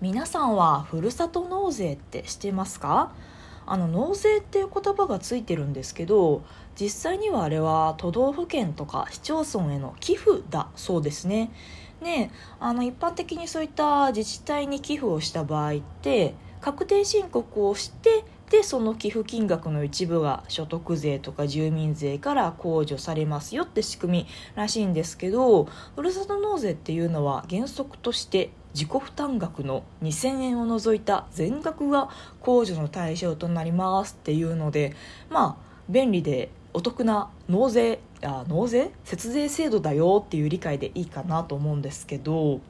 皆さんはふるさと納税って知ってますか？あの納税っていう言葉がついてるんですけど実際にはあれは都道府県とか市町村への寄付だそうですね。ねあの一般的にそういった自治体に寄付をした場合って確定申告をしてでその寄付金額の一部が所得税とか住民税から控除されますよって仕組みらしいんですけどふるさと納税っていうのは原則として自己負担額の2000円を除いた全額が控除の対象となりますっていうのでまあ便利でお得な納税あ納税？節税制度だよっていう理解でいいかなと思うんですけど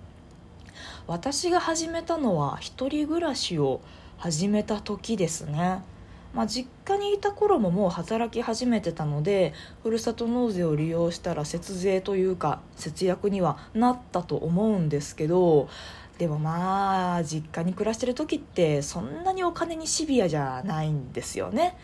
私が始めたのは一人暮らしを始めた時ですね。まあ、実家にいた頃ももう働き始めてたのでふるさと納税を利用したら節税というか節約にはなったと思うんですけどでもまあ実家に暮らしてる時ってそんなにお金にシビアじゃないんですよね。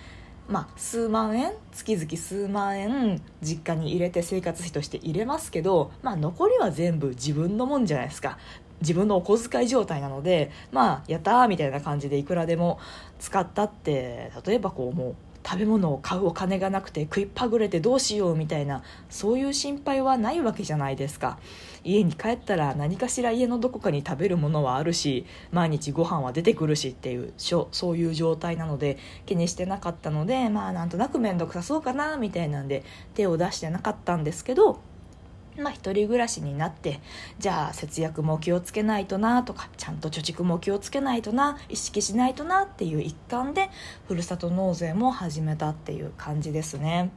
まあ、数万円月々数万円実家に入れて生活費として入れますけど、まあ、残りは全部自分のもんじゃないですか自分のお小遣い状態なのでまあやったーみたいな感じでいくらでも使ったって例えばこうもう食べ物を買うお金がなくて食いっぱぐれてどうしようみたいなそういう心配はないわけじゃないですか。家に帰ったら何かしら家のどこかに食べるものはあるし毎日ご飯は出てくるしっていうそういう状態なので気にしてなかったのでまあなんとなく面倒くさそうかなみたいなんで手を出してなかったんですけどまあ、一人暮らしになってじゃあ節約も気をつけないとなとかちゃんと貯蓄も気をつけないとな意識しないとなっていう一環でふるさと納税も始めたっていう感じですね。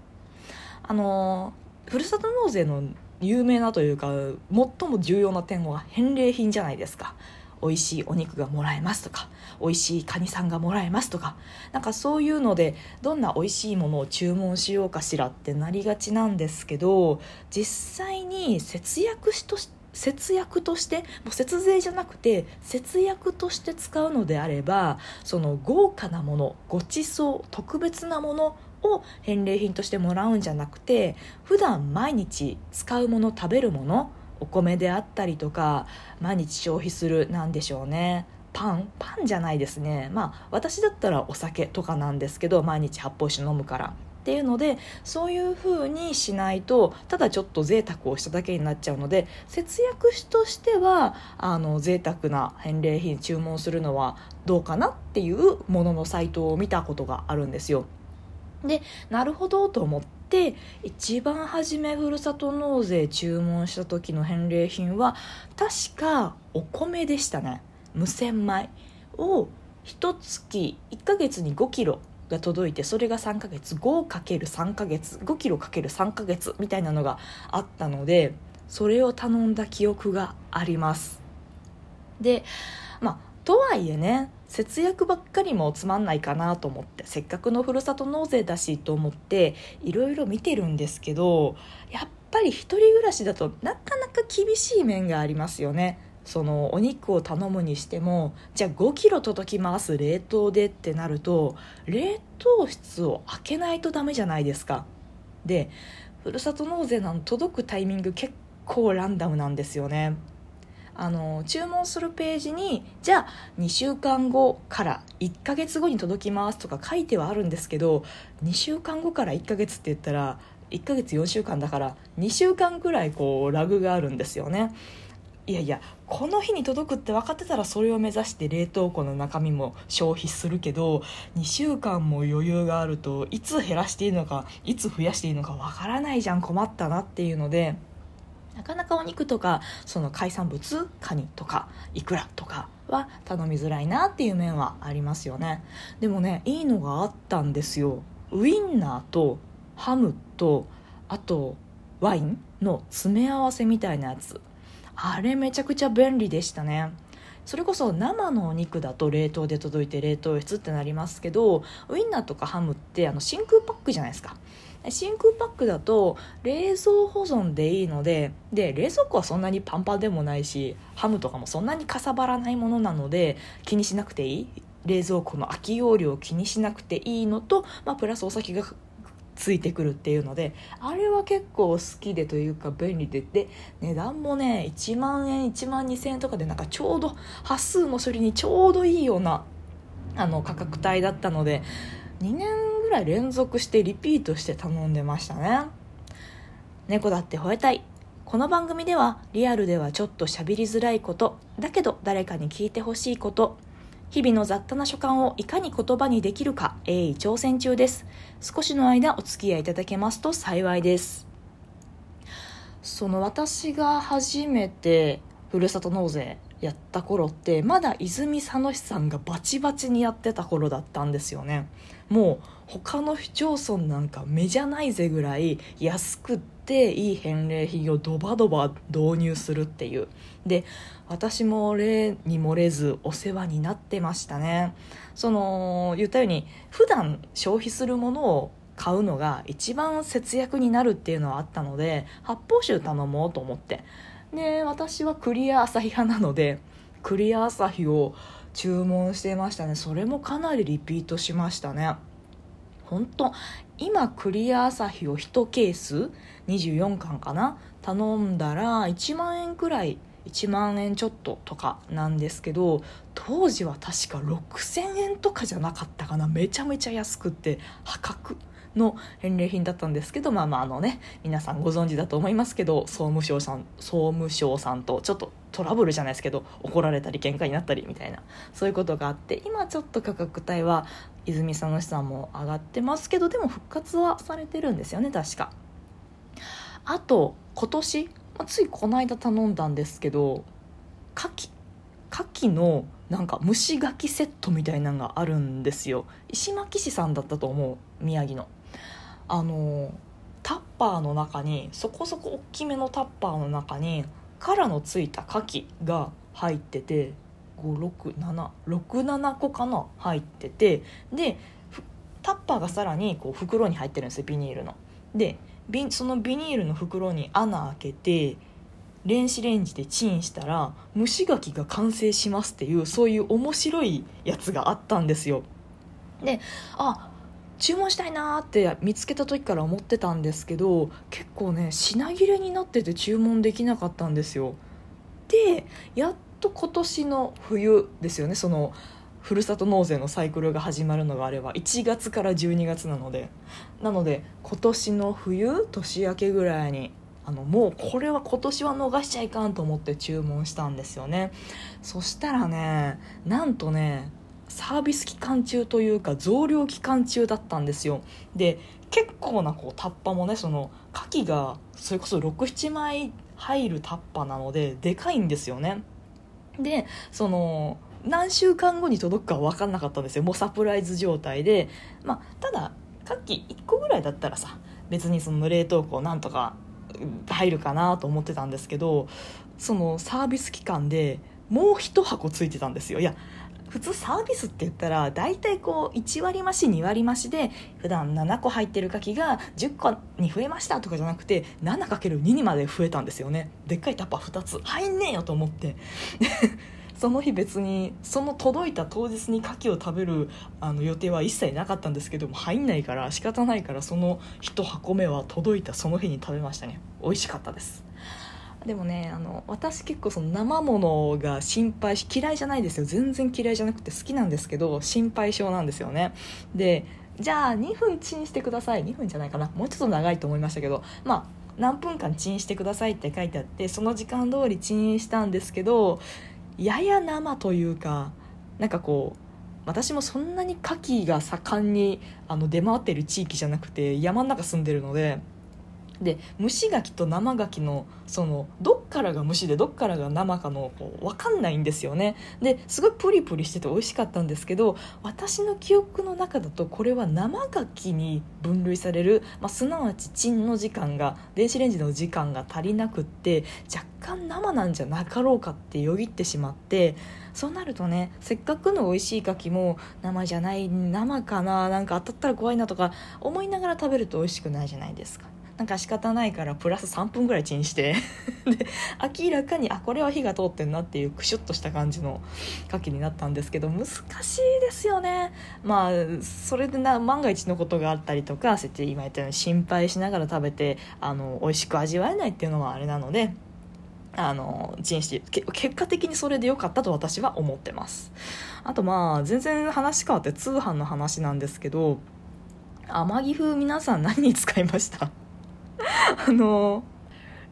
あのふるさと納税の有名なというか最も重要な点は返礼品じゃないですか。美味しいお肉がもらえますとか美味しいカニさんがもらえますとかなんかそういうのでどんな美味しいものを注文しようかしらってなりがちなんですけど実際に節約しとして節約としてもう節税じゃなくて節約として使うのであればその豪華なものごちそう特別なものを返礼品としてもらうんじゃなくて普段毎日使うもの食べるものお米であったりとか毎日消費するなんでしょうね。パン？パンじゃないですね。まあ私だったらお酒とかなんですけど毎日発泡酒飲むから。っていうのでそういう風にしないとただちょっと贅沢をしただけになっちゃうので節約としてはあの贅沢な返礼品注文するのはどうかなっていうもののサイトを見たことがあるんですよ。でなるほどと思っ一番初めふるさと納税注文した時の返礼品は確かお米でしたね。無洗米を1月1ヶ月に5キロが届いてそれが3ヶ月 5×3 ヶ月5キロ ×3 ヶ月みたいなのがあったのでそれを頼んだ記憶があります。でまあとはいえね節約ばっかりもつまんないかなと思ってせっかくのふるさと納税だしと思っていろいろ見てるんですけどやっぱり一人暮らしだとなかなか厳しい面がありますよね。そのお肉を頼むにしてもじゃあ5キロ届きます冷凍でってなると冷凍室を開けないとダメじゃないですか。でふるさと納税なの届くタイミング結構ランダムなんですよね。あの注文するページにじゃあ2週間後から1ヶ月後に届きますとか書いてはあるんですけど2週間後から1ヶ月って言ったら1ヶ月4週間だから2週間ぐらいこうラグがあるんですよね。いやいやこの日に届くって分かってたらそれを目指して冷凍庫の中身も消費するけど2週間も余裕があるといつ減らしていいのかいつ増やしていいのか分からないじゃん困ったなっていうので。なかなかお肉とかその海産物カニとかイクラとかは頼みづらいなっていう面はありますよね。でもねいいのがあったんですよ。ウインナーとハムとあとワインの詰め合わせみたいなやつ。あれめちゃくちゃ便利でしたね。それこそ生のお肉だと冷凍で届いて冷凍室ってなりますけどウインナーとかハムってあの真空パックじゃないですか。真空パックだと冷蔵保存でいいのでで冷蔵庫はそんなにパンパンでもないしハムとかもそんなにかさばらないものなので気にしなくていい。冷蔵庫の空き容量を気にしなくていいのと、まあ、プラスお酒がついてくるっていうのであれは結構好きでというか便利で。で値段もね1万円1万2000円とかでなんかちょうど端数の処理にちょうどいいようなあの価格帯だったので2年らい連続してリピートして頼んでましたね。猫だって吠えたい。この番組ではリアルではちょっと喋りづらいことだけど誰かに聞いてほしいこと日々の雑多な所感をいかに言葉にできるか鋭意挑戦中です。少しの間お付き合いいただけますと幸いです。その私が初めてふるさと納税やった頃ってまだ泉佐野市さんがバチバチにやってた頃だったんですよね。もう他の市町村なんか目じゃないぜぐらい安くっていい返礼品をドバドバ導入するっていう。で私も例に漏れずお世話になってましたね。その言ったように普段消費するものを買うのが一番節約になるっていうのはあったので発泡酒頼もうと思って。で私はクリア朝日派なのでクリア朝日を注文してましたね。それもかなりリピートしましたね。本当今クリア朝日を1ケース24巻かな頼んだら1万円くらい1万円ちょっととかなんですけど当時は確か6000円とかじゃなかったかな。めちゃめちゃ安くって破格。の返礼品だったんですけどまあまああのね皆さんご存知だと思いますけど総務省さん総務省さんとちょっとトラブルじゃないですけど怒られたり喧嘩になったりみたいなそういうことがあって今ちょっと価格帯は泉佐野市さんも上がってますけどでも復活はされてるんですよね確か。あと今年まあ、ついこの間頼んだんですけど牡蠣牡蠣のなんか蒸し牡蠣セットみたいなのがあるんですよ石巻市さんだったと思う宮城のあのタッパーの中にそこそこ大きめのタッパーの中に殻のついた牡蠣が入ってて56767個かな入っててでタッパーがさらにこう袋に入ってるんですよビニールの。でそのビニールの袋に穴開けて電子レンジでチンしたら蒸し柿が完成しますっていうそういう面白いやつがあったんですよ。であ注文したいなって見つけた時から思ってたんですけど結構ね品切れになってて注文できなかったんですよ。でやっと今年の冬ですよね。そのふるさと納税のサイクルが始まるのがあれば1月から12月なので。なので今年の冬年明けぐらいにあのもうこれは今年は逃しちゃいかんと思って注文したんですよね。そしたらねなんとねサービス期間中というか増量期間中だったんですよ。で結構なこうタッパもねその牡蠣がそれこそ67枚入るタッパなのででかいんですよね。でその何週間後に届くか分かんなかったんですよ。もうサプライズ状態で、まあ、ただ牡蠣1個ぐらいだったらさ別にその冷凍庫なんとか入るかなと思ってたんですけどそのサービス期間でもう1箱ついてたんですよ。いや普通サービスって言ったら大体こう1割増し2割増しで普段7個入ってる牡蠣が10個に増えましたとかじゃなくて 7×2 にまで増えたんですよね。でっかいタッパー2つ。入んねえよと思って。その日別にその届いた当日に牡蠣を食べるあの予定は一切なかったんですけども入んないから仕方ないからその1箱目は届いたその日に食べましたね。美味しかったです。でもねあの私結構その生ものが心配し嫌いじゃないですよ。全然嫌いじゃなくて好きなんですけど心配性なんですよね。でじゃあ2分チンしてください。2分じゃないかな。もうちょっと長いと思いましたけどまあ何分間チンしてくださいって書いてあってその時間通りチンしたんですけどやや生というかなんかこう私もそんなに牡蠣が盛んにあの出回ってる地域じゃなくて山の中住んでるのでで蒸し牡蠣と生牡蠣のそのどっからが蒸しでどっからが生かのこう分かんないんですよね。ですごいプリプリしてて美味しかったんですけど私の記憶の中だとこれは生牡蠣に分類される、まあ、すなわちチンの時間が電子レンジの時間が足りなくって若干生なんじゃなかろうかってよぎってしまってそうなるとねせっかくの美味しい牡蠣も生じゃない生かななんか当たったら怖いなとか思いながら食べると美味しくないじゃないですか。なんか仕方ないからプラス3分ぐらいチンして。で明らかにあこれは火が通ってんなっていうクシュッとした感じの牡蠣になったんですけど難しいですよね。まあそれでな万が一のことがあったりとかそうやって今言ったように心配しながら食べてあの美味しく味わえないっていうのはあれなのであのチンして結果的にそれで良かったと私は思ってます。あとまあ全然話変わって通販の話なんですけど天城風皆さん何に使いました？あの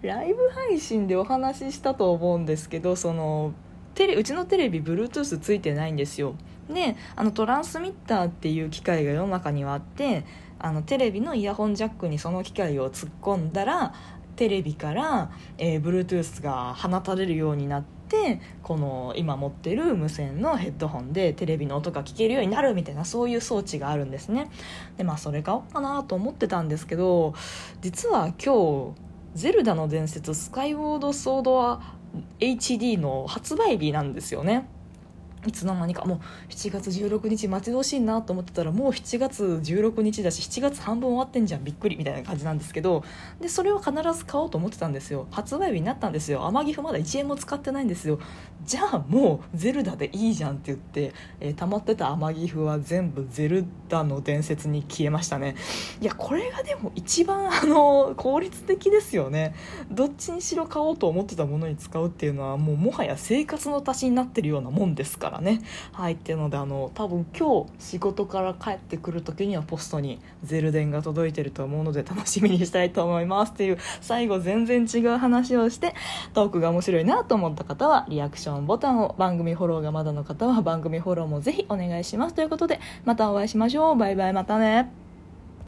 ライブ配信でお話ししたと思うんですけどそのテレうちのテレビ Bluetooth ついてないんですよ。であのトランスミッターっていう機械が世の中にはあってあのテレビのイヤホンジャックにその機械を突っ込んだらテレビから、えー、Bluetooth が放たれるようになってこの今持ってる無線のヘッドホンでテレビの音が聞けるようになるみたいなそういう装置があるんですね。でまあそれ買おうかなと思ってたんですけど実は今日「ゼルダの伝説スカイウォードソードは HD」の発売日なんですよね。いつの間にかもう7月16日待ち遠しいなと思ってたらもう7月16日だし7月半分終わってんじゃんびっくりみたいな感じなんですけどでそれを必ず買おうと思ってたんですよ。発売日になったんですよ。天城府まだ1円も使ってないんですよ。じゃあもうゼルダでいいじゃんって言って、えー、溜まってた天城府は全部ゼルダの伝説に消えましたね。いやこれがでも一番あの効率的ですよね。どっちにしろ買おうと思ってたものに使うっていうのはもうもはや生活の足しになってるようなもんですから。ね。入っていうのであの多分今日仕事から帰ってくる時にはポストにゼルデンが届いてると思うので楽しみにしたいと思いますっていう最後全然違う話をしてトークが面白いなと思った方はリアクションボタンを番組フォローがまだの方は番組フォローもぜひお願いします。ということでまたお会いしましょう。バイバイまたね。